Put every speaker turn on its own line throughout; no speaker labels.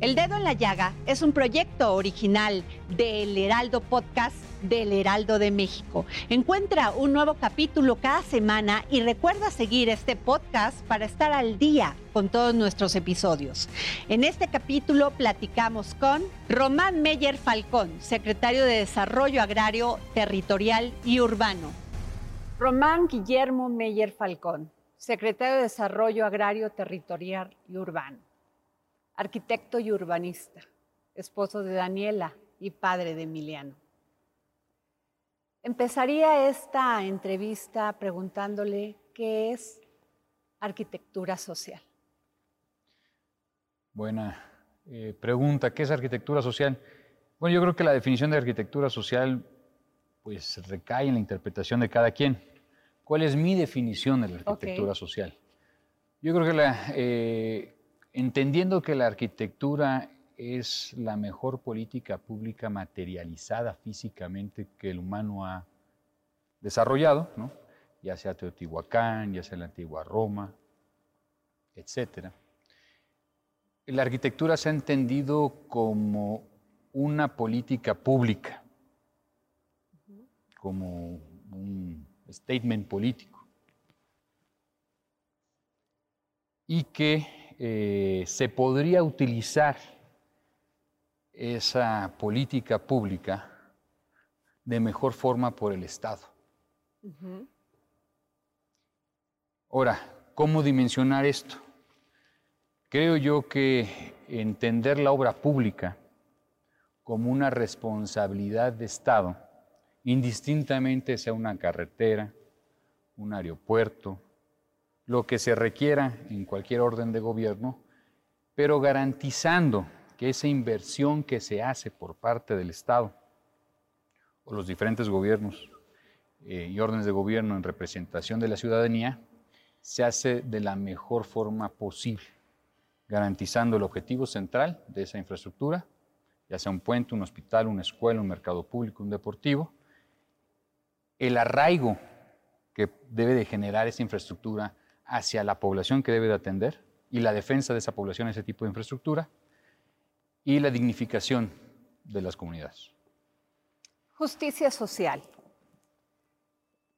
El Dedo en la Llaga es un proyecto original del Heraldo Podcast del Heraldo de México. Encuentra un nuevo capítulo cada semana y recuerda seguir este podcast para estar al día con todos nuestros episodios. En este capítulo platicamos con Román Meyer Falcón, secretario de Desarrollo Agrario, Territorial y Urbano. Román Guillermo Meyer Falcón, secretario de Desarrollo Agrario, Territorial y Urbano arquitecto y urbanista, esposo de Daniela y padre de Emiliano. Empezaría esta entrevista preguntándole qué es arquitectura social.
Buena eh, pregunta, ¿qué es arquitectura social? Bueno, yo creo que la definición de arquitectura social pues recae en la interpretación de cada quien. ¿Cuál es mi definición de la arquitectura social? Yo creo que la, eh, entendiendo que la arquitectura es la mejor política pública materializada físicamente que el humano ha desarrollado, ya sea Teotihuacán, ya sea la antigua Roma, etc. La arquitectura se ha entendido como una política pública, como un statement político, y que eh, se podría utilizar esa política pública de mejor forma por el Estado. Ahora, ¿cómo dimensionar esto? Creo yo que entender la obra pública como una responsabilidad de Estado, indistintamente sea una carretera, un aeropuerto, lo que se requiera en cualquier orden de gobierno, pero garantizando que esa inversión que se hace por parte del Estado o los diferentes gobiernos eh, y órdenes de gobierno en representación de la ciudadanía se hace de la mejor forma posible, garantizando el objetivo central de esa infraestructura, ya sea un puente, un hospital, una escuela, un mercado público, un deportivo, el arraigo que debe de generar esa infraestructura hacia la población que debe de atender y la defensa de esa población, ese tipo de infraestructura, y la dignificación de las comunidades.
Justicia social.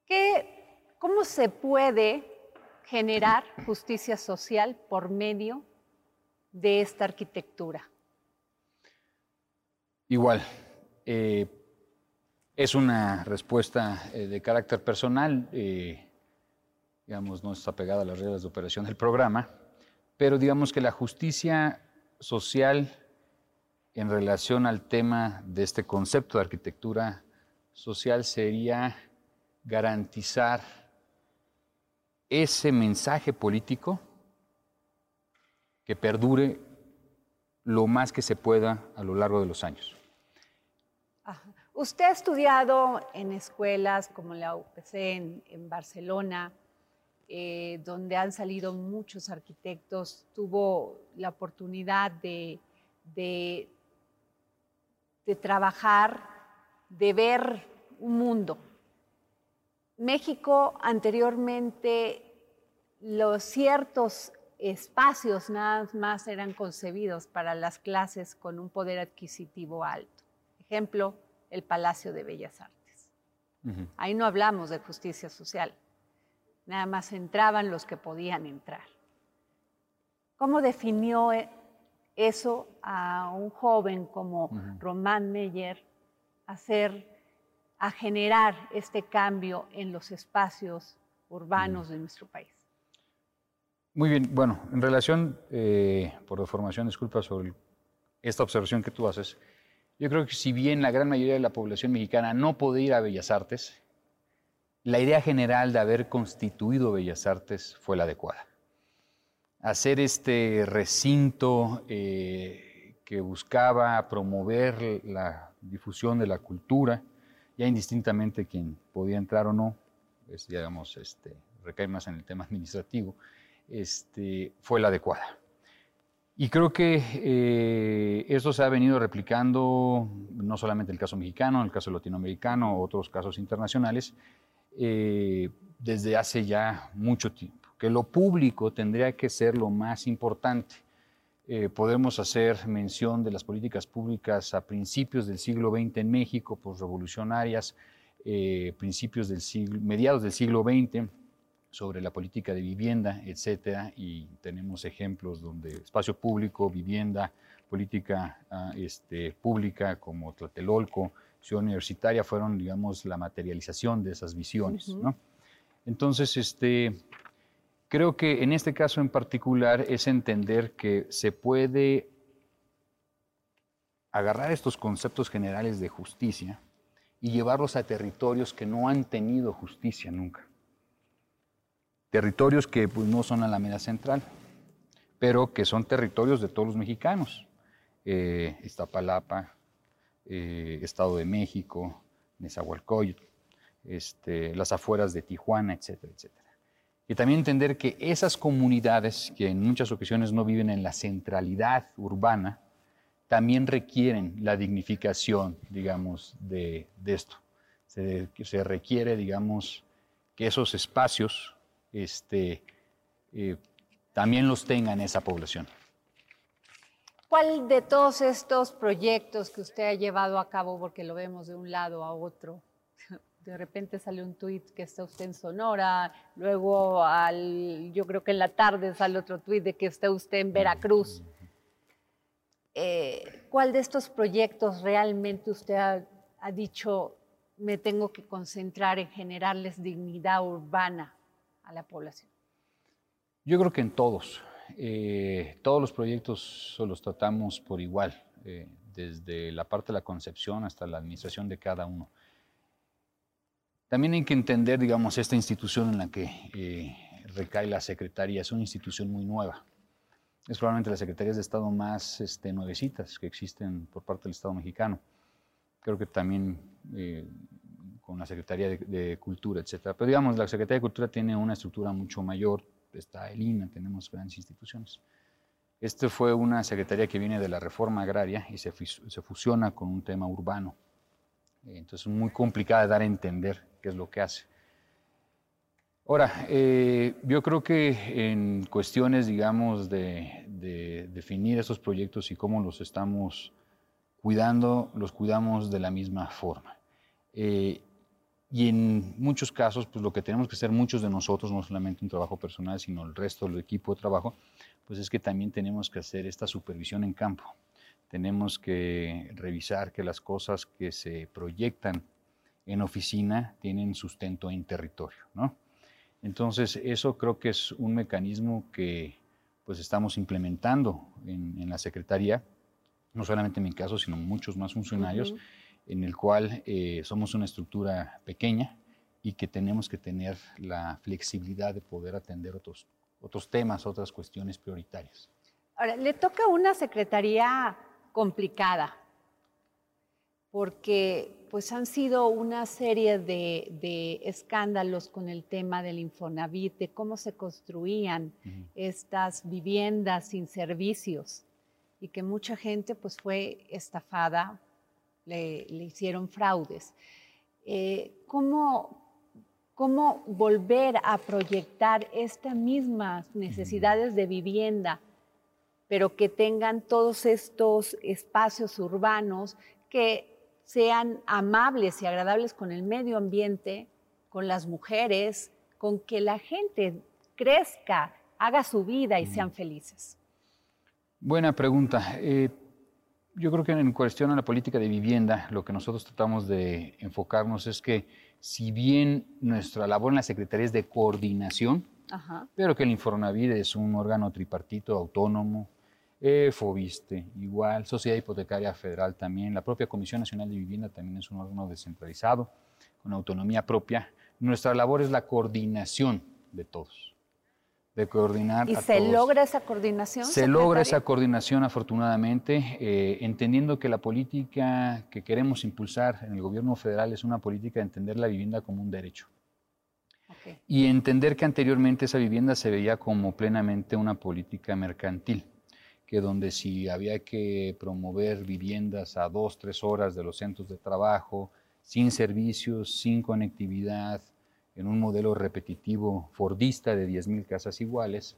¿Qué, ¿Cómo se puede generar justicia social por medio de esta arquitectura?
Igual, eh, es una respuesta eh, de carácter personal. Eh, digamos, no está pegada a las reglas de operación del programa, pero digamos que la justicia social en relación al tema de este concepto de arquitectura social sería garantizar ese mensaje político que perdure lo más que se pueda a lo largo de los años.
Usted ha estudiado en escuelas como la UPC en, en Barcelona, eh, donde han salido muchos arquitectos, tuvo la oportunidad de, de, trabajar, de ver un mundo. México anteriormente los ciertos espacios nada más eran concebidos para las clases con un poder adquisitivo alto. Ejemplo, el Palacio de Bellas Artes. Ahí no hablamos de justicia social. Nada más entraban los que podían entrar. ¿Cómo definió e-, eso a un joven como Román Meyer hacer, a generar este cambio en los espacios urbanos de nuestro país?
Muy bien, bueno, en relación, eh, por deformación, disculpa sobre esta observación que tú haces, Yo creo que si bien la gran mayoría de la población mexicana no puede ir a Bellas Artes, la idea general de haber constituido Bellas Artes fue la adecuada. Hacer este recinto eh, que buscaba promover la difusión de la cultura, ya indistintamente quien podía entrar o no, es, digamos, este, recae más en el tema administrativo, este, fue la adecuada. Y creo que eh, eso se ha venido replicando, no solamente en el caso mexicano, el caso latinoamericano, otros casos internacionales, eh, desde hace ya mucho tiempo. Que lo público tendría que ser lo más importante. Eh, podemos hacer mención de las políticas públicas a principios del siglo XX en México, pues revolucionarias, principios del siglo, mediados del siglo XX, sobre la política de vivienda, etcétera, y tenemos ejemplos donde espacio público, vivienda, política ah, este, pública como Tlatelolco, Ciudad Universitaria fueron, digamos, la materialización de esas visiones. ¿no? Entonces, este, creo que en este caso en particular es entender que se puede agarrar estos conceptos generales de justicia y llevarlos a territorios que no han tenido justicia nunca territorios que pues, no son Alameda Central, pero que son territorios de todos los mexicanos. Eh, Iztapalapa, eh, Estado de México, Nezahualcóyotl, este, las afueras de Tijuana, etcétera, etcétera. Y también entender que esas comunidades que en muchas ocasiones no viven en la centralidad urbana, también requieren la dignificación, digamos, de, esto. Se, requiere, digamos, que esos espacios este, eh, también los tenga en esa población.
¿Cuál de todos estos proyectos que usted ha llevado a cabo, porque lo vemos de un lado a otro, de repente sale un tuit que está usted en Sonora, luego al, yo creo que en la tarde sale otro tuit de que está usted en Veracruz. Eh, ¿Cuál de estos proyectos realmente usted ha dicho, me tengo que concentrar en generarles dignidad urbana a la población?
Yo creo que en todos. Eh, todos los proyectos los tratamos por igual, eh, desde la parte de la concepción hasta la administración de cada uno. También hay que entender, digamos, esta institución en la que eh, recae la Secretaría. Es una institución muy nueva. Es probablemente las secretarías de Estado más este, nuevecitas que existen por parte del Estado mexicano. Creo que también con la Secretaría de, Cultura, etcétera. Pero digamos, la Secretaría de Cultura tiene una estructura mucho mayor, está el INA, tenemos grandes instituciones. Este fue una secretaría que viene de la reforma agraria y se, se fusiona con un tema urbano. Entonces es muy complicada de dar a entender qué es lo que hace. Ahora, eh, yo creo que en cuestiones, digamos, de, definir esos proyectos y cómo los estamos cuidando, los cuidamos de la misma forma. Eh, y en muchos casos, pues lo que tenemos que hacer muchos de nosotros, no solamente un trabajo personal, sino el resto del equipo de trabajo, pues es que también tenemos que hacer esta supervisión en campo. Tenemos que revisar que las cosas que se proyectan en oficina tienen sustento en territorio, ¿no? Entonces, eso creo que es un mecanismo que pues estamos implementando en, la Secretaría, no solamente en mi caso, sino muchos más funcionarios en el cual eh, somos una estructura pequeña y que tenemos que tener la flexibilidad de poder atender otros, otros temas, otras cuestiones prioritarias.
Ahora, le toca una secretaría complicada, porque pues han sido una serie de, escándalos con el tema del Infonavit, de cómo se construían estas viviendas sin servicios y que mucha gente pues fue estafada le, hicieron fraudes. Eh, ¿cómo, ¿Cómo volver a proyectar estas mismas necesidades de vivienda, pero que tengan todos estos espacios urbanos que sean amables y agradables con el medio ambiente, con las mujeres, con que la gente crezca, haga su vida y sean felices?
Buena pregunta. Eh, yo creo que en cuestión a la política de vivienda, lo que nosotros tratamos de enfocarnos es que si bien nuestra labor en la Secretaría es de coordinación, pero que el Infonavit es un órgano tripartito autónomo, Eh, Fobiste, igual, Sociedad Hipotecaria Federal también, la propia Comisión Nacional de Vivienda también es un órgano descentralizado, con autonomía propia. Nuestra labor es la coordinación de todos, de coordinar.
¿Y
a
se
todos.
logra esa coordinación?
Se logra esa coordinación afortunadamente, eh, entendiendo que la política que queremos impulsar en el gobierno federal es una política de entender la vivienda como un derecho y entender que anteriormente esa vivienda se veía como plenamente una política mercantil, que donde si había que promover viviendas a dos, tres horas de los centros de trabajo, sin servicios, sin conectividad, en un modelo repetitivo fordista de 10.000 casas iguales,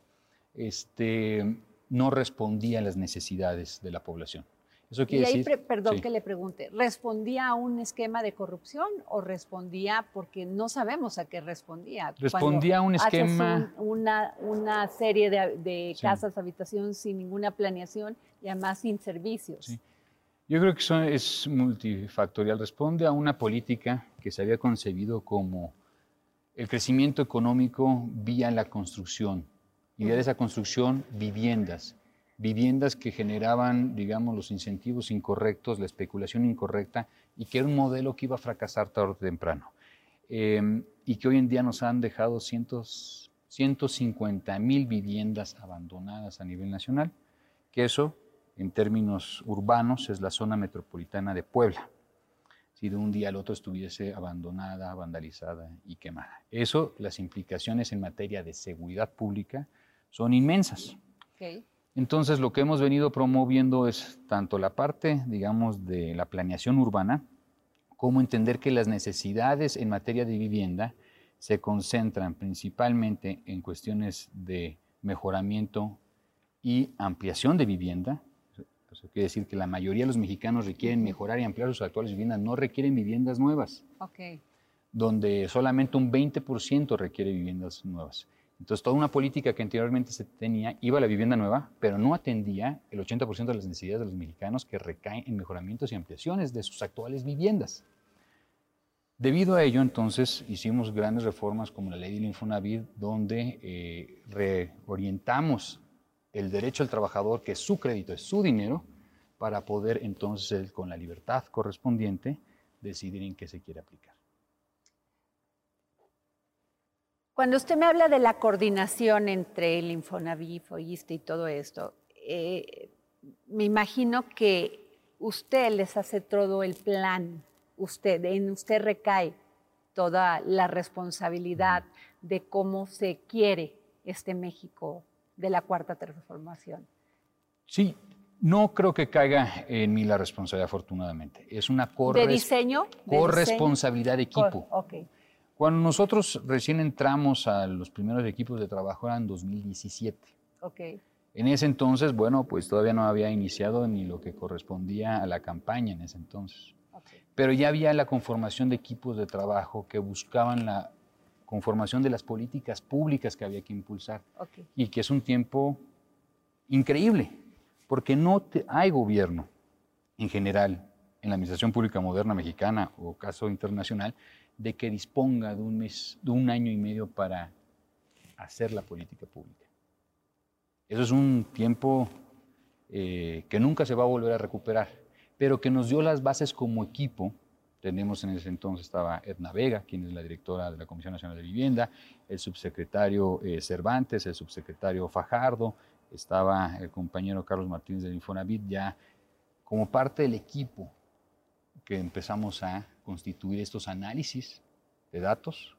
este, no respondía a las necesidades de la población. Eso
Y ahí,
decir...
perdón
Sí.
que le pregunte, ¿respondía a un esquema de corrupción o respondía porque no sabemos a qué respondía?
Respondía a un esquema-
un- una, una serie de, de
Sí.
casas, habitación sin ninguna planeación y además sin servicios.
Sí. Yo creo que eso es multifactorial. Responde a una política que se había concebido como el crecimiento económico vía la construcción y de esa construcción viviendas. Viviendas que generaban, digamos, los incentivos incorrectos, la especulación incorrecta y que era un modelo que iba a fracasar tarde o temprano. Eh, y que hoy en día nos han dejado cientos, 150 mil viviendas abandonadas a nivel nacional, que eso en términos urbanos es la zona metropolitana de Puebla. Si de un día al otro estuviese abandonada, vandalizada y quemada. Eso, las implicaciones en materia de seguridad pública son inmensas. Entonces, lo que hemos venido promoviendo es tanto la parte, digamos, de la planeación urbana, como entender que las necesidades en materia de vivienda se concentran principalmente en cuestiones de mejoramiento y ampliación de vivienda. Eso quiere decir que la mayoría de los mexicanos requieren mejorar y ampliar sus actuales viviendas, no requieren viviendas nuevas
Ok.
donde solamente un 20% requiere viviendas nuevas. Entonces, toda una política que anteriormente se tenía iba a la vivienda nueva, pero no atendía el 80% de las necesidades de los mexicanos que recaen en mejoramientos y ampliaciones de sus actuales viviendas. Debido a ello, entonces, hicimos grandes reformas como la ley del Infonavit, donde eh, reorientamos el derecho al trabajador, que es su crédito, es su dinero, para poder entonces, con la libertad correspondiente, decidir en qué se quiere aplicar.
Cuando usted me habla de la coordinación entre el Infonavit, Foiste y todo esto, eh, me imagino que usted les hace todo el plan, usted, en usted recae toda la responsabilidad de cómo se quiere este México de la cuarta transformación.
Sí, no creo que caiga en mí la responsabilidad, afortunadamente. Es una
¿De
corres-
diseño? ¿De
corresponsabilidad de
diseño?
equipo.
Cor-.
Cuando nosotros recién entramos a los primeros equipos de trabajo eran 2017.
Ok.
En ese entonces, bueno, pues todavía no había iniciado ni lo que correspondía a la campaña en ese entonces.
ok.
Pero ya había la conformación de equipos de trabajo que buscaban la conformación de las políticas públicas que había que impulsar
ok.
y que es un tiempo increíble, porque no te- hay gobierno en general en la administración pública moderna mexicana o caso internacional de que disponga de un mes, de un año y medio para hacer la política pública. Eso es un tiempo eh, que nunca se va a volver a recuperar, pero que nos dio las bases como equipo. Tenemos en ese entonces estaba Edna Vega, quien es la directora de la Comisión Nacional de Vivienda, el subsecretario eh, Cervantes, el subsecretario Fajardo, estaba el compañero Carlos Martínez del Infonavit ya como parte del equipo que empezamos a constituir estos análisis de datos,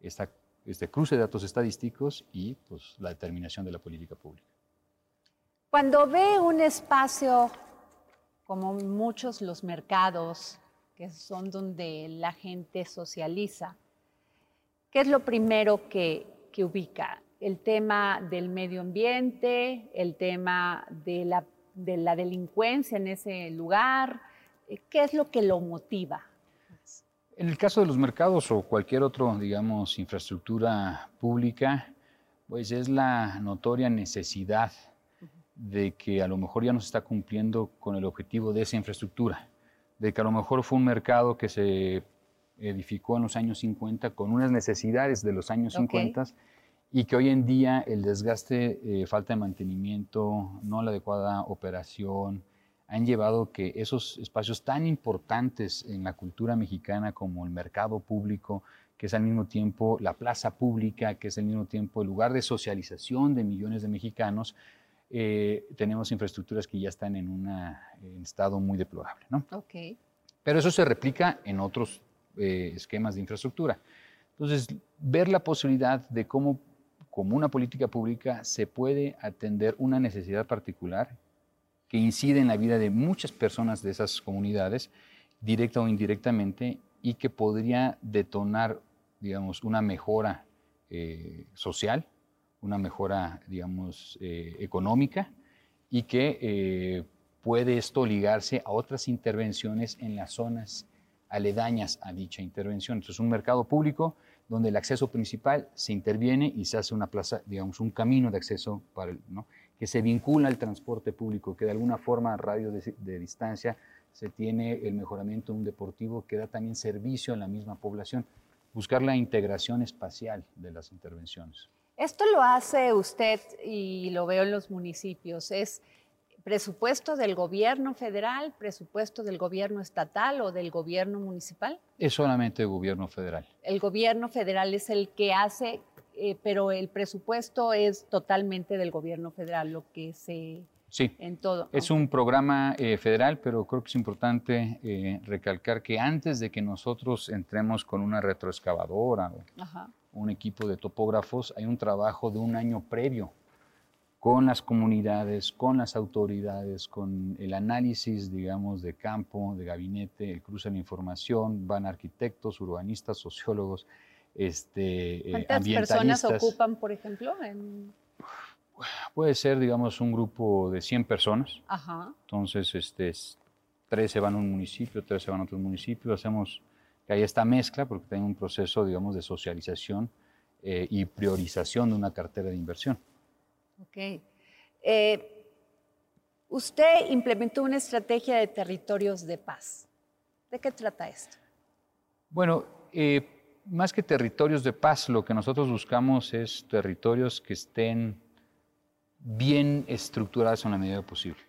esta, este cruce de datos estadísticos y pues, la determinación de la política pública.
Cuando ve un espacio como muchos los mercados, que son donde la gente socializa, ¿qué es lo primero que, que ubica? El tema del medio ambiente, el tema de la, de la delincuencia en ese lugar, ¿qué es lo que lo motiva?
En el caso de los mercados o cualquier otro, digamos, infraestructura pública, pues es la notoria necesidad de que a lo mejor ya no se está cumpliendo con el objetivo de esa infraestructura, de que a lo mejor fue un mercado que se edificó en los años 50 con unas necesidades de los años
Ok.
50 y que hoy en día el desgaste, eh, falta de mantenimiento, no la adecuada operación, han llevado que esos espacios tan importantes en la cultura mexicana como el mercado público, que es al mismo tiempo la plaza pública, que es al mismo tiempo el lugar de socialización de millones de mexicanos, eh, tenemos infraestructuras que ya están en un estado muy deplorable. ¿no?
Ok.
Pero eso se replica en otros eh, esquemas de infraestructura. Entonces, ver la posibilidad de cómo, como una política pública, se puede atender una necesidad particular que incide en la vida de muchas personas de esas comunidades, directa o indirectamente, y que podría detonar, digamos, una mejora eh, social, una mejora, digamos, eh, económica, y que eh, puede esto ligarse a otras intervenciones en las zonas aledañas a dicha intervención. Entonces, un mercado público donde el acceso principal se interviene y se hace una plaza, digamos, un camino de acceso para el, ¿no? que se vincula al transporte público, que de alguna forma a radio de, distancia se tiene el mejoramiento de un deportivo que da también servicio a la misma población. Buscar la integración espacial de las intervenciones.
Esto lo hace usted y lo veo en los municipios. ¿Es presupuesto del gobierno federal, presupuesto del gobierno estatal o del gobierno municipal?
Es solamente el gobierno federal.
El gobierno federal es el que hace eh, pero el presupuesto es totalmente del gobierno federal, lo que se...
Sí,
en todo.
es un programa eh, federal, pero creo que es importante eh, recalcar que antes de que nosotros entremos con una retroexcavadora o un equipo de topógrafos, hay un trabajo de un año previo con las comunidades, con las autoridades, con el análisis, digamos, de campo, de gabinete, el cruce de la información, van arquitectos, urbanistas, sociólogos, este,
eh, ¿Cuántas personas ocupan, por ejemplo?
Puede ser, digamos, un grupo de 100 personas.
Ajá.
Entonces, este, 13 van a un municipio, 13 van a otro municipio. Hacemos que haya esta mezcla porque tiene un proceso, digamos, de socialización eh, y priorización de una cartera de inversión.
Ok. Eh, usted implementó una estrategia de territorios de paz. ¿De qué trata esto?
Bueno, eh, más que territorios de paz, lo que nosotros buscamos es territorios que estén bien estructurados en la medida posible.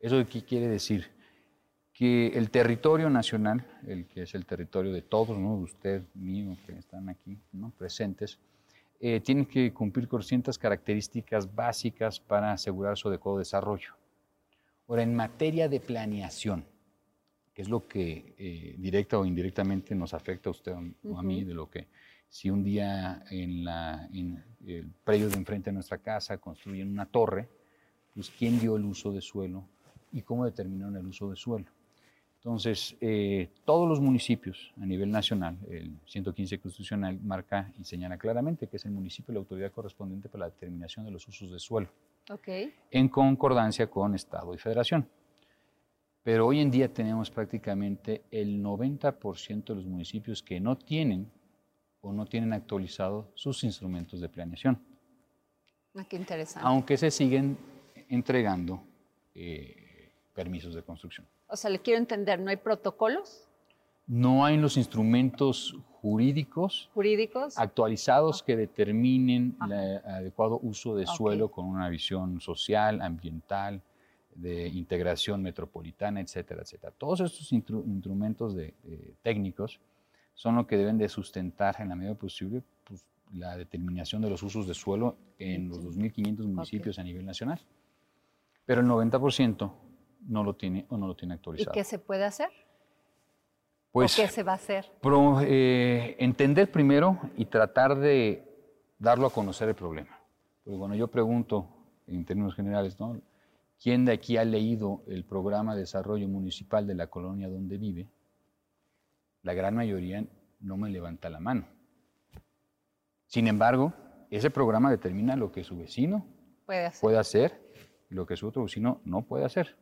¿Eso qué quiere decir? Que el territorio nacional, el que es el territorio de todos, ¿no? usted, mío, que están aquí ¿no? presentes, eh, tiene que cumplir con ciertas características básicas para asegurar su adecuado desarrollo. Ahora, en materia de planeación, que es lo que eh, directa o indirectamente nos afecta a usted o a mí, de lo que si un día en, la, en el predio de enfrente de nuestra casa construyen una torre, pues quién dio el uso de suelo y cómo determinaron el uso de suelo. Entonces, eh, todos los municipios a nivel nacional, el 115 constitucional marca y señala claramente que es el municipio la autoridad correspondiente para la determinación de los usos de suelo,
okay.
en concordancia con Estado y Federación. Pero hoy en día tenemos prácticamente el 90% de los municipios que no tienen o no tienen actualizado sus instrumentos de planeación.
Ah, qué interesante.
Aunque se siguen entregando eh, permisos de construcción.
O sea, le quiero entender, ¿no hay protocolos?
No hay los instrumentos jurídicos,
¿Jurídicos?
actualizados que determinen el adecuado uso de suelo con una visión social, ambiental, de integración metropolitana, etcétera, etcétera. Todos estos instrumentos de, técnicos son lo que deben de sustentar en la medida posible pues, la determinación de los usos de suelo en los 2.500 municipios a nivel nacional. Pero el 90% no lo tiene o no lo tiene actualizado.
¿Y qué se puede hacer?
Pues,
¿O qué se va a hacer?
Eh, entender primero y tratar de darlo a conocer el problema. Porque bueno, yo pregunto en términos generales, ¿no? ¿Quién de aquí ha leído el programa de desarrollo municipal de la colonia donde vive? La gran mayoría no me levanta la mano. Sin embargo, ese programa determina lo que su vecino
puede
hacer, y lo que su otro vecino no puede hacer.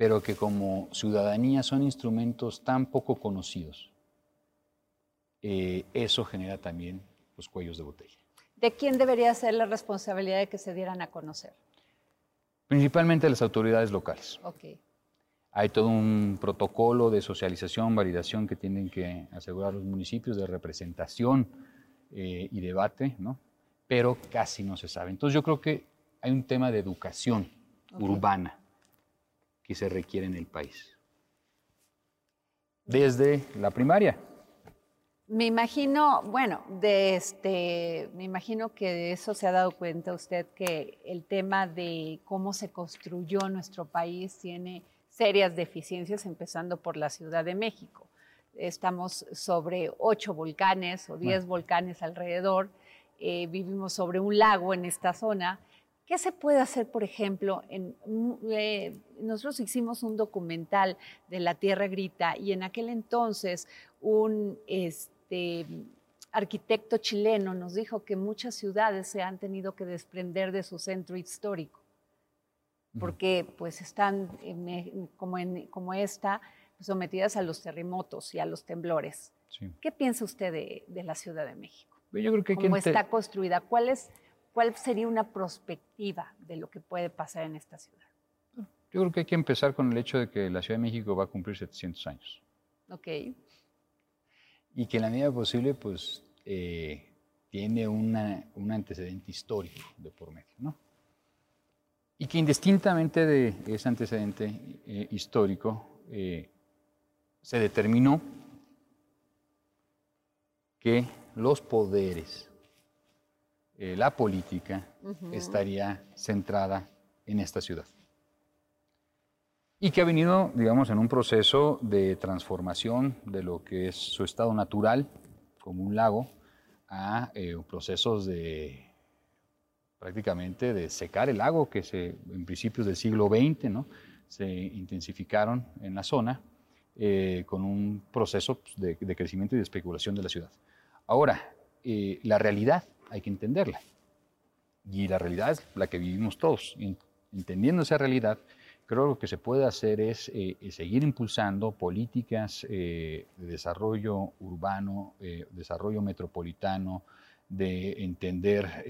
Pero que como ciudadanía son instrumentos tan poco conocidos, eh, eso genera también los cuellos de botella.
¿De quién debería ser la responsabilidad de que se dieran a conocer?
Principalmente las autoridades locales.
Okay.
Hay todo un protocolo de socialización, validación que tienen que asegurar los municipios de representación eh, y debate, ¿no? pero casi no se sabe. Entonces yo creo que hay un tema de educación urbana que se requiere en el país. Desde la primaria.
Me imagino, bueno, de este, me imagino que de eso se ha dado cuenta usted que el tema de cómo se construyó nuestro país tiene serias deficiencias, empezando por la Ciudad de México. Estamos sobre ocho volcanes o diez volcanes alrededor, eh, vivimos sobre un lago en esta zona. ¿Qué se puede hacer, por ejemplo? En, eh, nosotros hicimos un documental de La Tierra Grita y en aquel entonces un... Este, arquitecto chileno nos dijo que muchas ciudades se han tenido que desprender de su centro histórico, porque pues están como, como esta pues, sometidas a los terremotos y a los temblores. ¿Qué piensa usted de, la Ciudad de México?
Yo creo que
¿Cómo está construida? ¿Cuál, es, ¿Cuál sería una perspectiva de lo que puede pasar en esta ciudad?
Yo creo que hay que empezar con el hecho de que la Ciudad de México va a cumplir 700 años.
Ok
y que en la medida posible pues eh, tiene una, un antecedente histórico de por medio, ¿no? Y que indistintamente de ese antecedente eh, histórico eh, se determinó que los poderes, la política, estaría centrada en esta ciudad y que ha venido, digamos, en un proceso de transformación de lo que es su estado natural, como un lago, a eh, procesos de prácticamente de secar el lago, que se, en principios del siglo XX ¿no? se intensificaron en la zona eh, con un proceso pues, de, crecimiento y de especulación de la ciudad. Ahora, eh, la realidad hay que entenderla. Y la realidad es la que vivimos todos. Entendiendo esa realidad, Creo que lo que se puede hacer es eh, eh, seguir impulsando políticas eh, de desarrollo urbano, desarrollo metropolitano, de entender,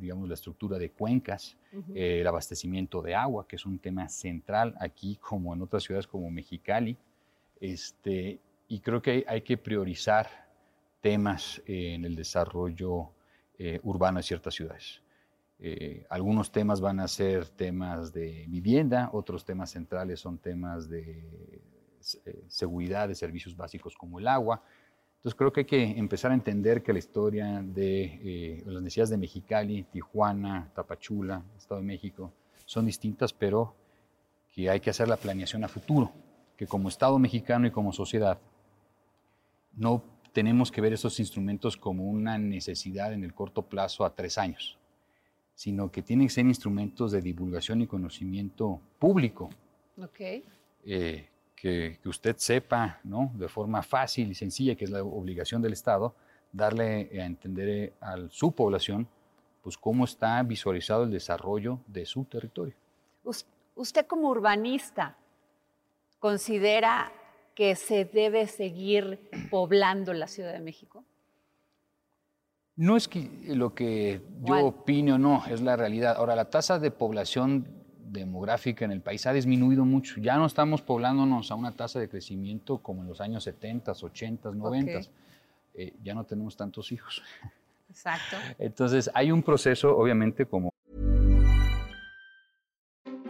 digamos, la estructura de cuencas, el abastecimiento de agua, que es un tema central aquí como en otras ciudades como Mexicali. Este, y creo que hay, que priorizar temas en el desarrollo urbano de ciertas ciudades. Eh, algunos temas van a ser temas de vivienda, otros temas centrales son temas de eh, seguridad, de servicios básicos como el agua. Entonces creo que hay que empezar a entender que la historia de eh, las necesidades de Mexicali, Tijuana, Tapachula, Estado de México, son distintas, pero que hay que hacer la planeación a futuro, que como Estado mexicano y como sociedad no tenemos que ver esos instrumentos como una necesidad en el corto plazo a tres años sino que tienen que ser instrumentos de divulgación y conocimiento público.
Okay.
Eh, que, usted sepa, ¿no? De forma fácil y sencilla, que es la obligación del Estado, darle a entender eh, a su población, pues cómo está visualizado el desarrollo de su territorio.
Usted como urbanista, ¿considera que se debe seguir poblando la Ciudad de México?
No es que lo que yo opine o no, es la realidad. Ahora, la tasa de población demográfica en el país ha disminuido mucho. Ya no estamos poblándonos a una tasa de crecimiento como en los años 70, 80, 90. ya no tenemos tantos hijos.
Exacto.
Entonces, hay un proceso, obviamente, como...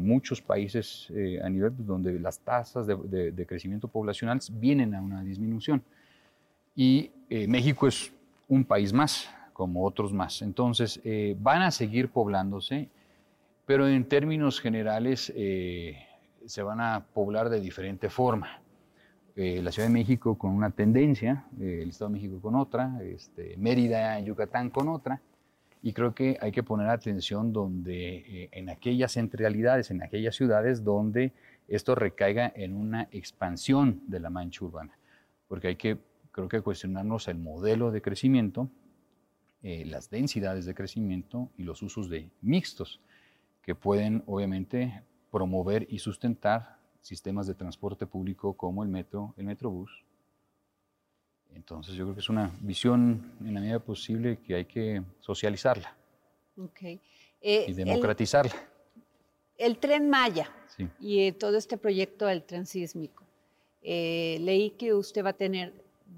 Muchos países eh, a nivel donde las tasas de, crecimiento poblacional vienen a una disminución. Y eh, México es un país más, como otros más. Entonces, eh, van a seguir poblándose, pero en términos generales se van a poblar de diferente forma. la Ciudad de México con una tendencia, el Estado de México con otra, este, Mérida, Yucatán con otra, y creo que hay que poner atención donde, eh, en aquellas centralidades, en aquellas ciudades donde esto recaiga en una expansión de la mancha urbana. Porque hay que, creo que cuestionarnos el modelo de crecimiento eh, las densidades de crecimiento y los usos de mixtos, que pueden obviamente promover y sustentar sistemas de transporte público como el metro, el metrobús. Entonces yo creo que es una visión en la medida posible que hay que socializarla
Okay.
y
Eh, el-
democratizarla.
El, tren Maya
Sí.
y eh, todo este proyecto del tren sísmico. Eh, leí que usted va a tener,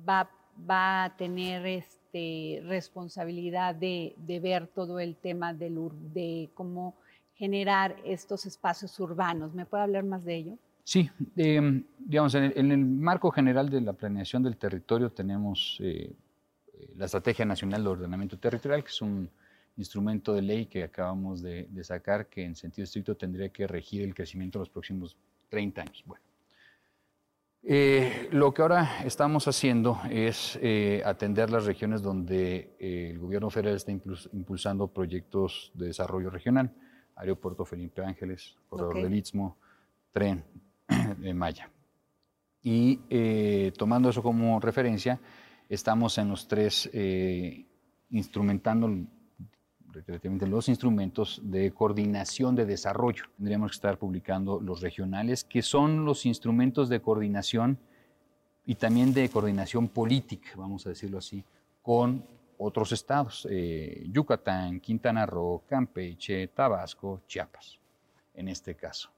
va, va a tener este, responsabilidad de, de ver todo el tema del, de cómo generar estos espacios urbanos. ¿Me puede hablar más de ello?
Sí, eh, digamos, en el, en el marco general de la planeación del territorio tenemos eh, eh, la Estrategia Nacional de Ordenamiento Territorial, que es un instrumento de ley que acabamos de, de sacar, que en sentido estricto tendría que regir el crecimiento de los próximos 30 años. Bueno, eh, lo que ahora estamos haciendo es atender las regiones donde el gobierno federal está impuls- impulsando proyectos de desarrollo regional, Aeropuerto Felipe Ángeles, Corredor del Istmo, Tren Maya. Y eh, tomando eso como referencia, estamos en los tres eh, instrumentando los instrumentos de coordinación de desarrollo. Tendríamos que estar publicando los regionales, que son los instrumentos de coordinación y también de coordinación política, vamos a decirlo así, con otros estados, eh, Yucatán, Quintana Roo, Campeche, Tabasco, Chiapas, en este caso.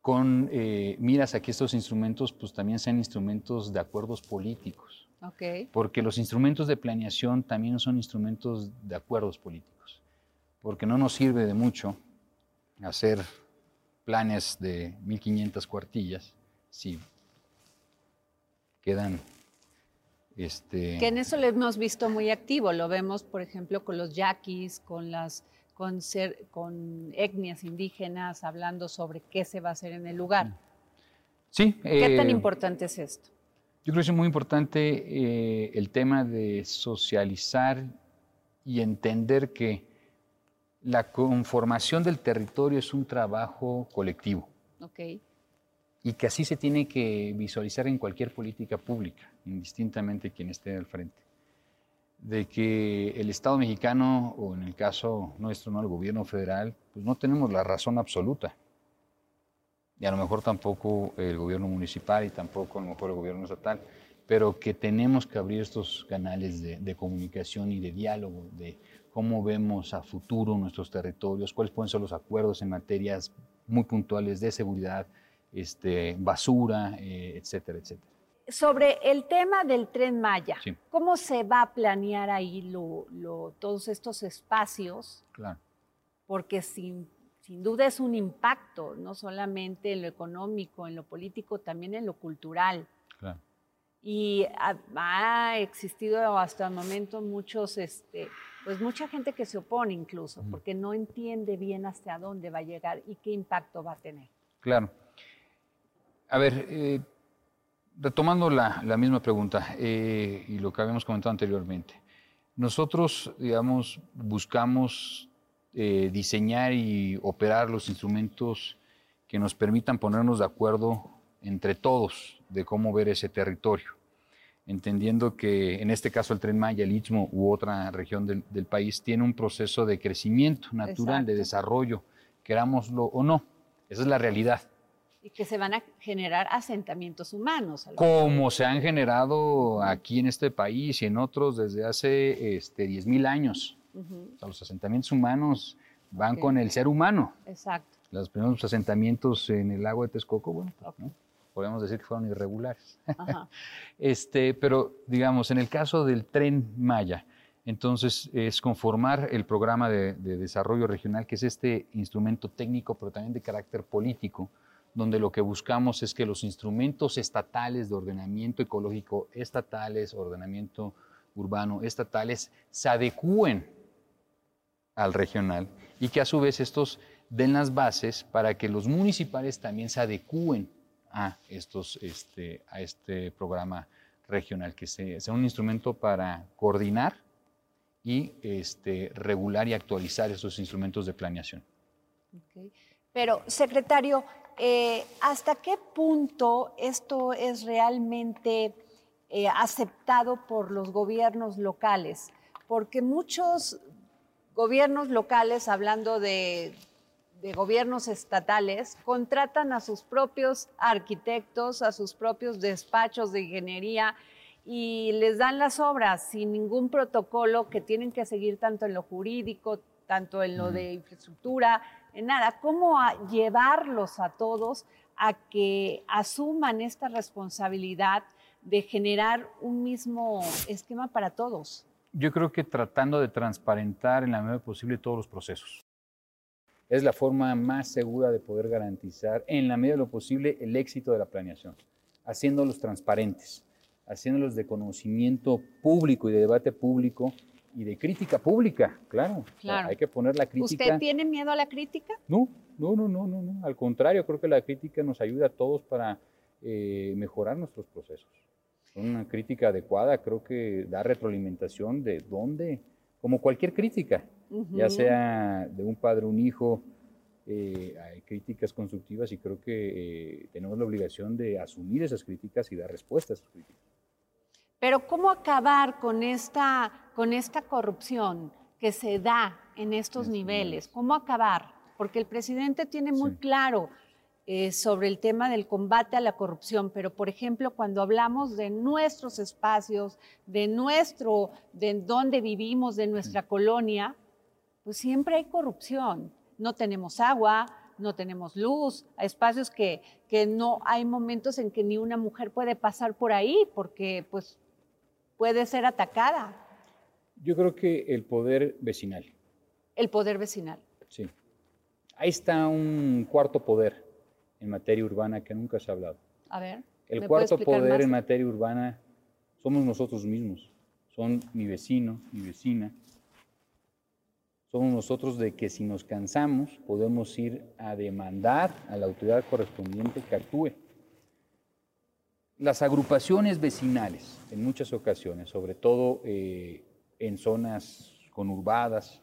Con eh, miras a que estos instrumentos pues también sean instrumentos de acuerdos políticos
Ok.
porque los instrumentos de planeación también son instrumentos de acuerdos políticos, porque no nos sirve de mucho hacer planes de 1500 cuartillas si quedan este
Que en eso lo hemos visto muy activo. Lo vemos, por ejemplo, con los yaquis, con las con, ser- con etnias indígenas, hablando sobre qué se va a hacer en el lugar.
sí
¿Qué tan
eh,
importante es esto?
Yo creo que es muy importante eh, el tema de socializar y entender que la conformación del territorio es un trabajo colectivo.
Ok.
y que así se tiene que visualizar en cualquier política pública, indistintamente quien esté al frente. De que el Estado mexicano, o en el caso nuestro, ¿no? el gobierno federal, pues no tenemos la razón absoluta. Y a lo mejor tampoco el gobierno municipal y tampoco a lo mejor el gobierno estatal, pero que tenemos que abrir estos canales de, comunicación y de diálogo, de cómo vemos a futuro nuestros territorios, cuáles pueden ser los acuerdos en materias muy puntuales de seguridad, este, basura, eh, etcétera, etcétera.
Sobre el tema del tren Maya,
Sí.
¿cómo se va a planear ahí lo- lo- todos estos espacios?
Claro.
Porque sin, sin duda es un impacto, no solamente en lo económico, en lo político, también en lo cultural.
Claro.
Y ha, ha existido hasta el momento muchos, este, pues mucha gente que se opone incluso, porque no entiende bien hasta dónde va a llegar y qué impacto va a tener.
Claro. A ver, eh, retomando la, la misma pregunta eh, y lo que habíamos comentado anteriormente, nosotros, digamos, buscamos eh, diseñar y operar los instrumentos que nos permitan ponernos de acuerdo entre todos de cómo ver ese territorio, entendiendo que en este caso el Tren Maya, el Istmo u otra región del, del país tiene un proceso de crecimiento natural, de
Exacto.
desarrollo, querámoslo o no. Esa es la realidad.
Y que se van a generar asentamientos humanos.
Como se han generado aquí en este país y en otros desde hace este, 10.000 años.
Ujú,
O sea, los asentamientos humanos van con el ser humano.
Exacto.
Los primeros asentamientos en el lago de Texcoco, bueno, pues,
Ok.
¿no? podemos decir que fueron irregulares.
Ajá.
Este, pero digamos, en el caso del tren Maya, entonces es conformar el programa de, de desarrollo regional, que es este instrumento técnico, pero también de carácter político, donde lo que buscamos es que los instrumentos estatales de ordenamiento ecológico, estatales, ordenamiento urbano, estatales, se adecúen al regional y que a su vez estos den las bases para que los municipales también se adecúen a, estos, este, a este programa regional, que se- sea un instrumento para coordinar y este, regular y actualizar esos instrumentos de planeación.
Pero, secretario, eh, ¿hasta qué punto esto es realmente eh, aceptado por los gobiernos locales? porque muchos gobiernos locales, hablando de, de gobiernos estatales, contratan a sus propios arquitectos, a sus propios despachos de ingeniería y les dan las obras sin ningún protocolo que tienen que seguir tanto en lo jurídico, tanto en lo de infraestructura, en nada. ¿Cómo llevarlos a todos a que asuman esta responsabilidad de generar un mismo esquema para todos?
Yo creo que tratando de transparentar en la medida posible todos los procesos. Es la forma más segura de poder garantizar en la medida de lo posible el éxito de la planeación, haciéndolos transparentes, haciéndolos de conocimiento público y de debate público y de crítica pública, claro.
Claro.
hay que poner la crítica.
¿Usted tiene miedo a la crítica?
No, no, no, no, no, no. Al contrario, creo que la crítica nos ayuda a todos para eh, mejorar nuestros procesos. Una crítica adecuada creo que da retroalimentación de dónde, como cualquier crítica, ya
Ujú.
sea de un padre o un hijo, eh, hay críticas constructivas y creo que eh, tenemos la obligación de asumir esas críticas y dar respuesta a esas críticas.
Pero ¿cómo acabar con esta, con esta corrupción que se da en estos
Estos
niveles? ¿Cómo acabar? Porque el presidente tiene muy
Sí.
claro eh, sobre el tema del combate a la corrupción, pero por ejemplo, cuando hablamos de nuestros espacios, de nuestro, de dónde vivimos, de nuestra colonia, pues siempre hay corrupción. No tenemos agua, no tenemos luz, hay espacios que, que no hay momentos en que ni una mujer puede pasar por ahí porque pues puede ser atacada
Yo creo que el poder vecinal,
el poder vecinal.
sí. Ahí está un cuarto poder en materia urbana que nunca se ha hablado.
A ver.
El
¿me puede
cuarto poder
más?
en materia urbana somos nosotros mismos. Son mi vecino, mi vecina. Somos nosotros de que si nos cansamos podemos ir a demandar a la autoridad correspondiente que actúe. Las agrupaciones vecinales, en muchas ocasiones, sobre todo eh, en zonas conurbadas,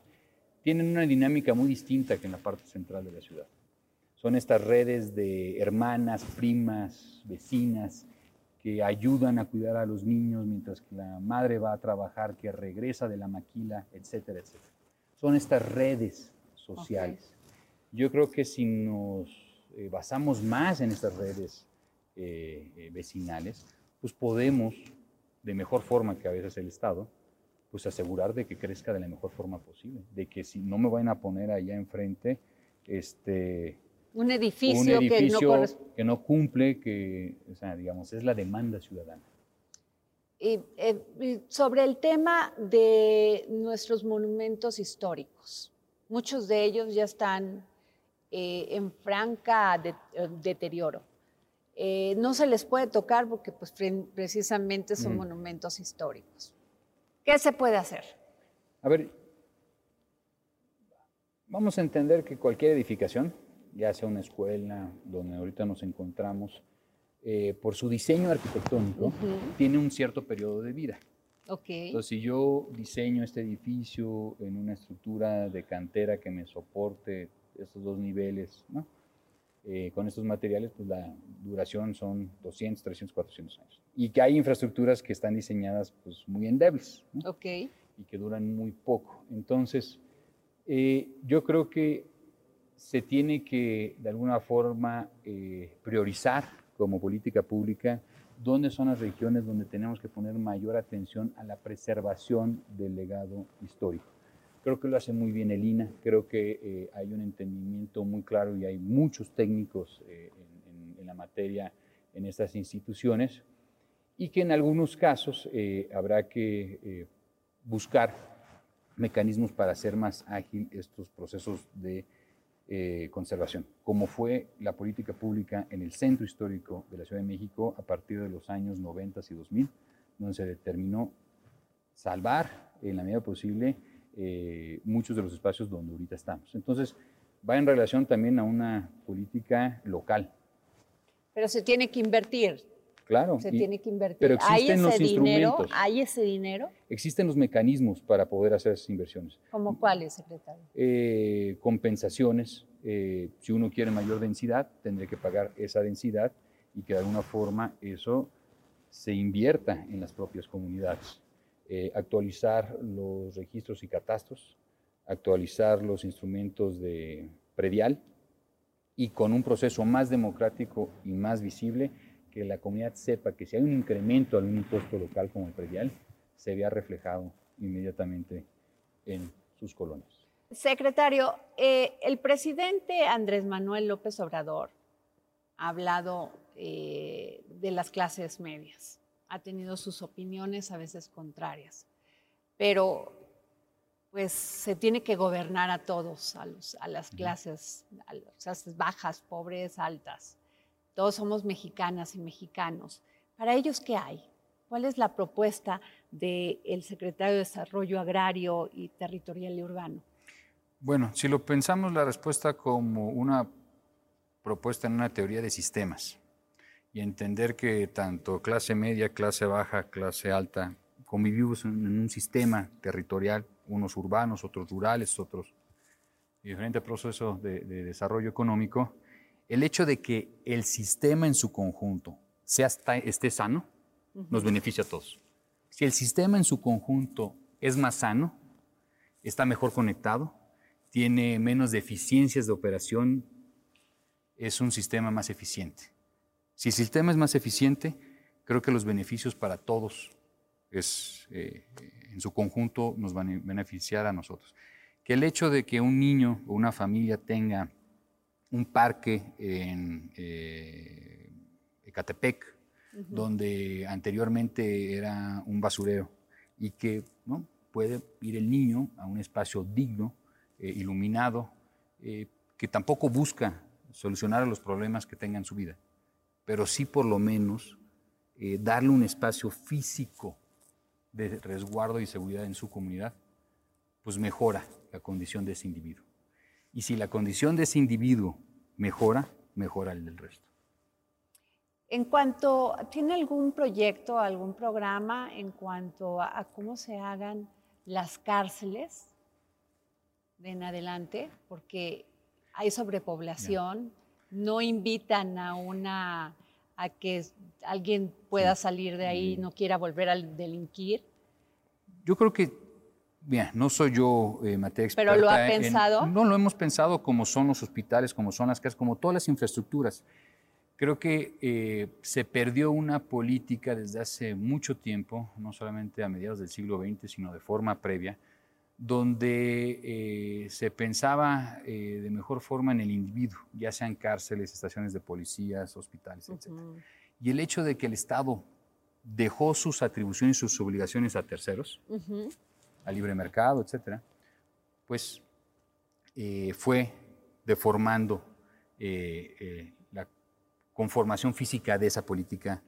tienen una dinámica muy distinta que en la parte central de la ciudad. Son estas redes de hermanas, primas, vecinas, que ayudan a cuidar a los niños mientras que la madre va a trabajar, que regresa de la maquila, etcétera, etcétera. Son estas redes sociales. Yo creo que si nos eh, basamos más en estas redes eh, eh, vecinales, pues podemos, de mejor forma que a veces el Estado, pues asegurar de que crezca de la mejor forma posible, de que si no me van a poner allá enfrente, este,
Un edificio,
un edificio
que no
que no cumple, que, o sea, digamos, es la demanda ciudadana.
Y, eh, sobre el tema de nuestros monumentos históricos, muchos de ellos ya están eh, en franca de- eh, deterioro. Eh, no se les puede tocar porque pues, pre- precisamente son
Mm.
monumentos históricos. ¿Qué se puede hacer?
A ver, vamos a entender que cualquier edificación, ya sea una escuela, donde ahorita nos encontramos, eh, por su diseño arquitectónico, tiene un cierto periodo de vida.
Ok.
Entonces, si yo diseño este edificio en una estructura de cantera que me soporte estos dos niveles, ¿no? Eh, con estos materiales, pues la duración son 200, 300, 400 años. Y que hay infraestructuras que están diseñadas pues, muy endebles, ¿no?
ok.
y que duran muy poco. Entonces, eh, yo creo que se tiene que, de alguna forma, eh, priorizar como política pública dónde son las regiones donde tenemos que poner mayor atención a la preservación del legado histórico. Creo que lo hace muy bien el INA, creo que eh, hay un entendimiento muy claro y hay muchos técnicos eh, en, en- en la materia en estas instituciones y que en algunos casos eh, habrá que eh, buscar mecanismos para hacer más ágil estos procesos de eh, conservación, como fue la política pública en el centro histórico de la Ciudad de México a partir de los años 90 y 2000, donde se determinó salvar en la medida posible eh, muchos de los espacios donde ahorita estamos. Entonces, va en relación también a una política local,
Pero se tiene que invertir,
claro.
se
y
tiene que invertir.
pero
¿Hay
existen
ese
los
dinero?
instrumentos.
¿Hay ese dinero?
Existen los mecanismos para poder hacer esas inversiones.
¿Como cuáles, secretario?
eh, compensaciones. eh, si uno quiere mayor densidad, tendría que pagar esa densidad y que de alguna forma eso se invierta en las propias comunidades. Eh, actualizar los registros y catastros, actualizar los instrumentos de predial y con un proceso más democrático y más visible, que la comunidad sepa que si hay un incremento en un impuesto local como el predial, se vea reflejado inmediatamente en sus colonias.
Secretario, eh, el presidente Andrés Manuel López Obrador ha hablado eh, de las clases medias, ha tenido sus opiniones a veces contrarias, pero pues se tiene que gobernar a todos, a, a las clases, a las clases bajas, pobres, altas. Todos somos mexicanas y mexicanos. Para ellos, ¿qué hay? ¿Cuál es la propuesta del secretario de Desarrollo Agrario y Territorial y Urbano?
Bueno, si lo pensamos la respuesta como una propuesta en una teoría de sistemas y entender que tanto clase media, clase baja, clase alta, convivimos en un sistema territorial, unos urbanos, otros rurales, otros diferentes procesos de, de desarrollo económico, el hecho de que el sistema en su conjunto sea, esté sano, nos beneficia a todos. Si el sistema en su conjunto es más sano, está mejor conectado, tiene menos deficiencias de operación, es un sistema más eficiente. Si el sistema es más eficiente, creo que los beneficios para todos es, eh, en su conjunto nos van a beneficiar a nosotros. Que el hecho de que un niño o una familia tenga un parque en eh, Ecatepec, donde anteriormente era un basurero, y que ¿no? puede ir el niño a un espacio digno, eh, iluminado, eh, que tampoco busca solucionar los problemas que tenga en su vida, pero sí por lo menos eh, darle un espacio físico de resguardo y seguridad en su comunidad, pues mejora la condición de ese individuo. Y si la condición de ese individuo mejora, mejora el del resto.
En cuanto, ¿tiene algún proyecto, algún programa en cuanto a, cómo se hagan las cárceles de en adelante? Porque hay sobrepoblación, no invitan a una a que alguien pueda salir de ahí y no quiera volver a delinquir.
Yo creo que, bien, no soy yo eh, materia experta.
¿Pero lo ha pensado?
no, lo hemos pensado como son los hospitales, como son las casas, como todas las infraestructuras. Creo que eh, se perdió una política desde hace mucho tiempo, no solamente a mediados del siglo XX, sino de forma previa, donde eh, se pensaba eh, de mejor forma en el individuo, ya sean cárceles, estaciones de policías, hospitales, etc. Y el hecho de que el Estado dejó sus atribuciones y sus obligaciones a terceros, a libre mercado, etc., pues fue deformando conformación física de esa política,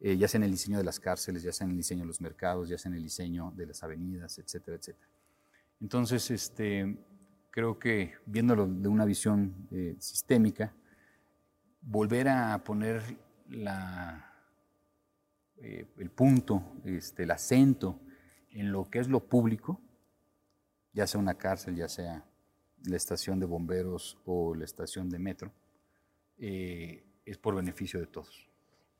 eh, ya sea en el diseño de las cárceles, ya sea en el diseño de los mercados, ya sea en el diseño de las avenidas, etcétera, etcétera. Entonces, este, creo que viéndolo de una visión eh, sistémica, volver a poner la, eh, el punto, este, el acento en lo que es lo público, ya sea una cárcel, ya sea la estación de bomberos o la estación de metro, es por beneficio de todos.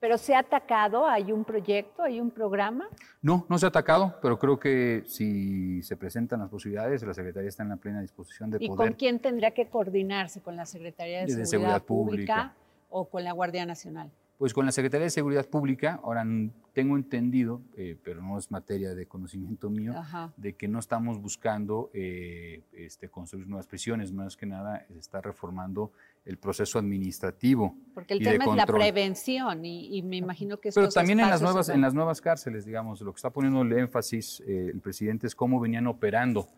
¿Pero se ha atacado? ¿Hay un proyecto? ¿Hay un programa?
No, no se ha atacado, pero creo que si se presentan las posibilidades, la Secretaría está en la plena disposición de
¿Y
poder...
¿Y con quién tendría que coordinarse? ¿Con la Secretaría de, Seguridad, Pública, o con la Guardia Nacional?
Pues con la Secretaría de Seguridad Pública, ahora tengo entendido, eh, pero no es materia de conocimiento mío, de que no estamos buscando eh, este, construir nuevas prisiones, más que nada se está reformando el proceso administrativo.
Porque el tema es la prevención y, me imagino que
Pero también en las, nuevas, en las nuevas cárceles, digamos, lo que está poniendo el énfasis eh, el presidente es cómo venían operando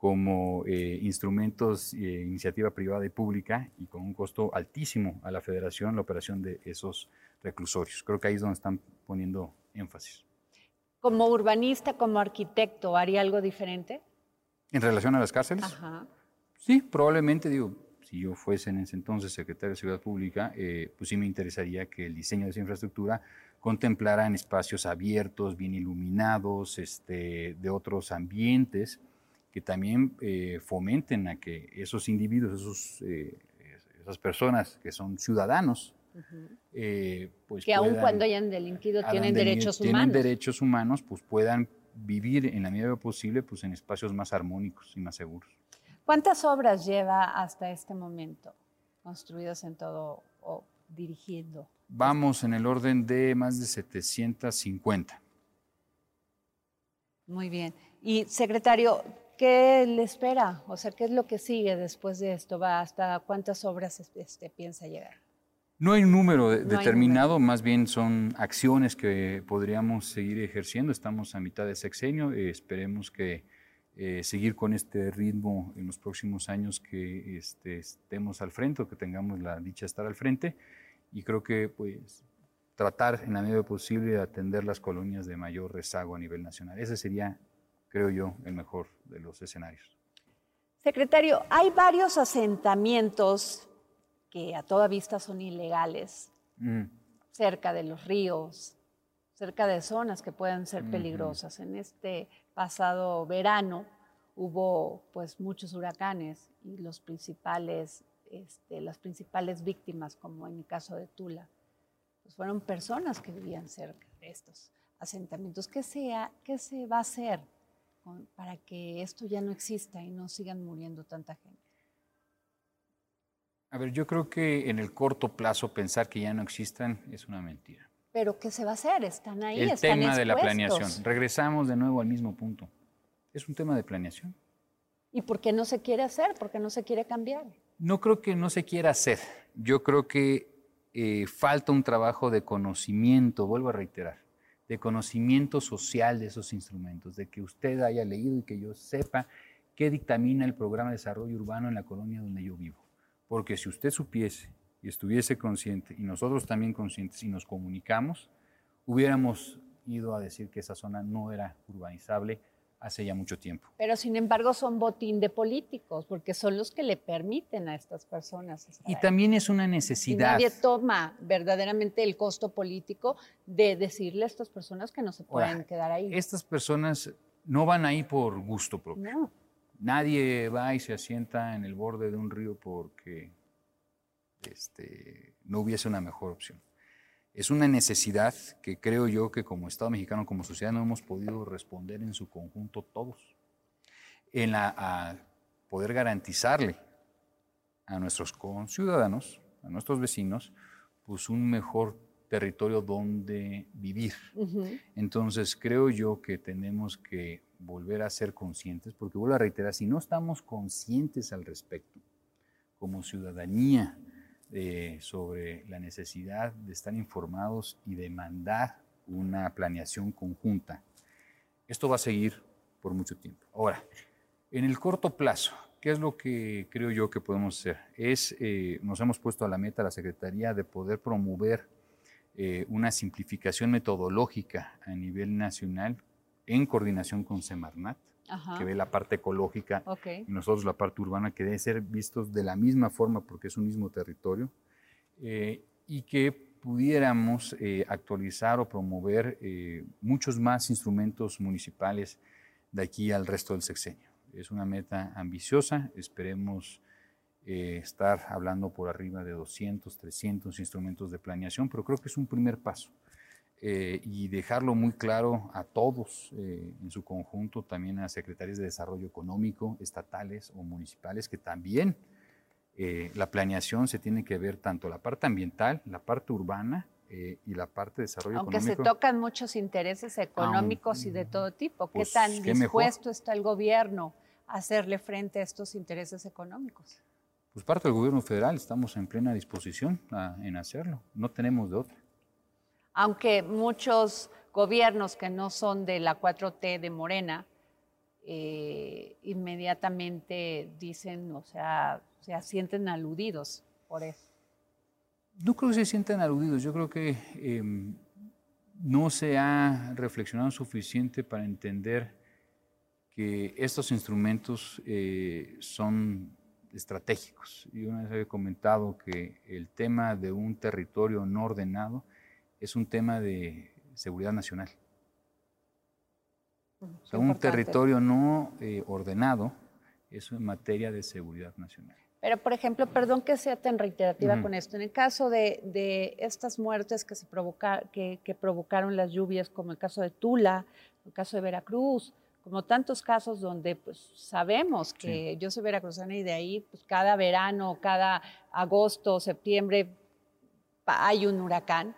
como eh, instrumentos de iniciativa privada y pública y con un costo altísimo a la federación la operación de esos reclusorios. Creo que ahí es donde están poniendo énfasis.
Como urbanista, como arquitecto, ¿haría algo diferente?
¿En relación a las cárceles?
Ajá.
Sí, probablemente, digo, si yo fuese en ese entonces secretario de Seguridad Pública, eh, pues sí me interesaría que el diseño de esa infraestructura contemplara en espacios abiertos, bien iluminados, este, de otros ambientes, que también eh, fomenten a que esos individuos, esos, eh, esas personas que son ciudadanos,
eh, pues que aun cuando hayan delinquido tienen derechos humanos.
Tienen derechos humanos, pues puedan vivir en la medida posible pues, en espacios más armónicos y más seguros.
¿Cuántas obras lleva hasta este momento construidas en todo o dirigiendo?
Vamos en el orden de más de 750.
Muy bien. Y secretario, ¿qué le espera? O sea, ¿qué es lo que sigue después de esto? ¿Va hasta cuántas obras este, piensa llegar?
No hay un número determinado, más bien son acciones que podríamos seguir ejerciendo. Estamos a mitad de sexenio, eh, esperemos que eh, seguir con este ritmo en los próximos años que este, estemos al frente o que tengamos la dicha de estar al frente. Y creo que pues tratar en la medida posible de atender las colonias de mayor rezago a nivel nacional. Ese sería, creo yo, el mejor de los escenarios.
Secretario, hay varios asentamientos que a toda vista son ilegales, mm. cerca de los ríos, cerca de zonas que pueden ser peligrosas. En este pasado verano hubo pues muchos huracanes y los principales, este, las principales víctimas, como en el caso de Tula, pues, fueron personas que vivían cerca de estos asentamientos. ¿Qué, sea, qué se va a hacer para que esto ya no exista y no sigan muriendo tanta gente?
A ver, yo creo que en el corto plazo pensar que ya no existan es una mentira.
Pero ¿qué se va a hacer? Están ahí.
El tema de la planeación. Regresamos de nuevo al mismo punto. Es un tema de planeación.
¿Y por qué no se quiere hacer? ¿Por qué no se quiere cambiar?
No creo que no se quiera hacer. Yo creo que eh, falta un trabajo de conocimiento, vuelvo a reiterar, de conocimiento social de esos instrumentos, de que usted haya leído y que yo sepa qué dictamina el programa de desarrollo urbano en la colonia donde yo vivo. Porque si usted supiese y estuviese consciente, y nosotros también conscientes, y nos comunicamos, hubiéramos ido a decir que esa zona no era urbanizable hace ya mucho tiempo.
Pero sin embargo son botín de políticos, porque son los que le permiten a estas personas.
y también es una necesidad.
Y nadie toma verdaderamente el costo político de decirle a estas personas que no se pueden quedar ahí.
Estas personas no van ahí por gusto propio. No. Nadie va y se asienta en el borde de un río porque este, no hubiese una mejor opción es una necesidad que creo yo que como Estado mexicano, como sociedad, no hemos podido responder en su conjunto todos. En la, a poder garantizarle a nuestros conciudadanos, a nuestros vecinos, pues un mejor territorio donde vivir. Entonces creo yo que tenemos que volver a ser conscientes, porque vuelvo a reiterar, si no estamos conscientes al respecto, como ciudadanía, eh, sobre la necesidad de estar informados y demandar una planeación conjunta. Esto va a seguir por mucho tiempo. Ahora, en el corto plazo, ¿qué es lo que creo yo que podemos hacer? Es, eh, nos hemos puesto a la meta la Secretaría de poder promover eh, una simplificación metodológica a nivel nacional en coordinación con Semarnat que ve la parte ecológica y nosotros la parte urbana, que debe ser vistos de la misma forma porque es un mismo territorio, eh, y que pudiéramos eh, actualizar o promover eh, muchos más instrumentos municipales de aquí al resto del sexenio. Es una meta ambiciosa, esperemos estar hablando por arriba de 200, 300 instrumentos de planeación, pero creo que es un primer paso. Eh, y dejarlo muy claro a todos eh, en su conjunto, también a secretarios de desarrollo económico, estatales o municipales, que también eh, la planeación se tiene que ver tanto la parte ambiental, la parte urbana y la parte de desarrollo
económico.
Aunque
se tocan muchos intereses económicos y de todo tipo, ¿qué pues, tan dispuesto está el gobierno a hacerle frente a estos intereses económicos?
Pues parte del gobierno federal, estamos en plena disposición en hacerlo, no tenemos de otra
aunque muchos gobiernos que no son de la 4T de Morena, eh, inmediatamente dicen, o sea, se sienten aludidos por eso.
No creo que se sientan aludidos, yo creo que em, no se ha reflexionado suficiente para entender que estos instrumentos eh, son estratégicos. Y una vez he comentado que el tema de un territorio no ordenado es un tema de seguridad nacional. O sea, un territorio no eh, ordenado es en materia de seguridad nacional.
Pero, por ejemplo, perdón que sea tan reiterativa con esto, en el caso de, estas muertes que, se provoca, que, provocaron las lluvias, como el caso de Tula, el caso de Veracruz, como tantos casos donde pues, sabemos que yo soy veracruzana y de ahí pues, cada verano, cada agosto, septiembre hay un huracán.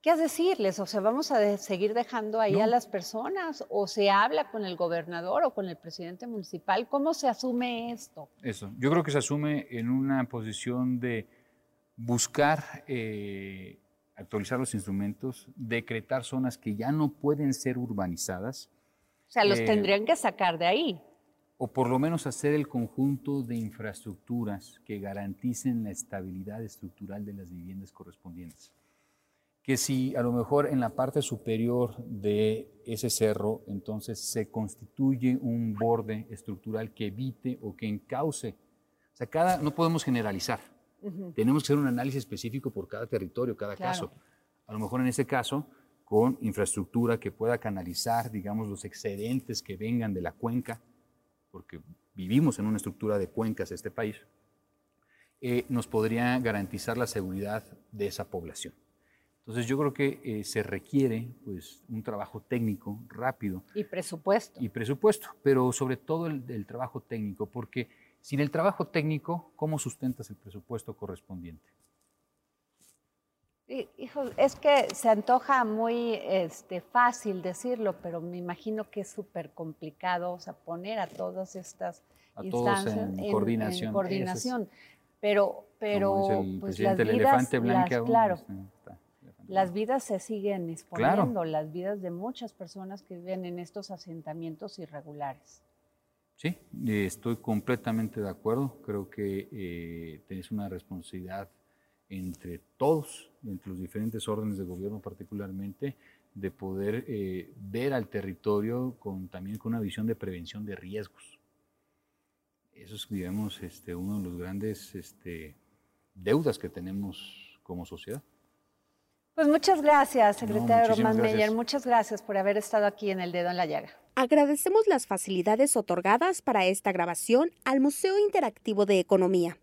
¿Qué es decirles? O sea, vamos a seguir dejando ahí a las personas o se habla con el gobernador o con el presidente municipal. ¿Cómo se asume esto?
Eso, yo creo que se asume en una posición de buscar eh, actualizar los instrumentos, decretar zonas que ya no pueden ser urbanizadas.
O sea, los eh, tendrían que sacar de ahí.
O por lo menos hacer el conjunto de infraestructuras que garanticen la estabilidad estructural de las viviendas correspondientes que si a lo mejor en la parte superior de ese cerro entonces se constituye un borde estructural que evite o que encauce. O sea, cada, no podemos generalizar. Tenemos que hacer un análisis específico por cada territorio, cada caso. A lo mejor en ese caso, con infraestructura que pueda canalizar, digamos, los excedentes que vengan de la cuenca, porque vivimos en una estructura de cuencas este país, eh, nos podría garantizar la seguridad de esa población. Entonces yo creo que eh, se requiere pues, un trabajo técnico rápido.
Y presupuesto.
Y presupuesto, pero sobre todo el, trabajo técnico, porque sin el trabajo técnico, ¿cómo sustentas el presupuesto correspondiente?
Hijo, es que se antoja muy este, fácil decirlo, pero me imagino que es súper complicado o sea, poner a todas estas instancias
en, coordinación.
coordinación. pero, pero pues las vidas, elefante blanco. Claro, este, las vidas se siguen exponiendo, las vidas de muchas personas que viven en estos asentamientos irregulares.
Sí, estoy completamente de acuerdo. Creo que eh, tenés una responsabilidad entre todos, entre los diferentes órdenes de gobierno particularmente, de poder eh, ver al territorio con, también con una visión de prevención de riesgos. Eso es, digamos, este, uno de los grandes este, deudas que tenemos como sociedad.
Pues muchas gracias, secretario Román Meyer. Muchas gracias por haber estado aquí en El Dedo en la Llaga.
Agradecemos las facilidades otorgadas para esta grabación al Museo Interactivo de Economía.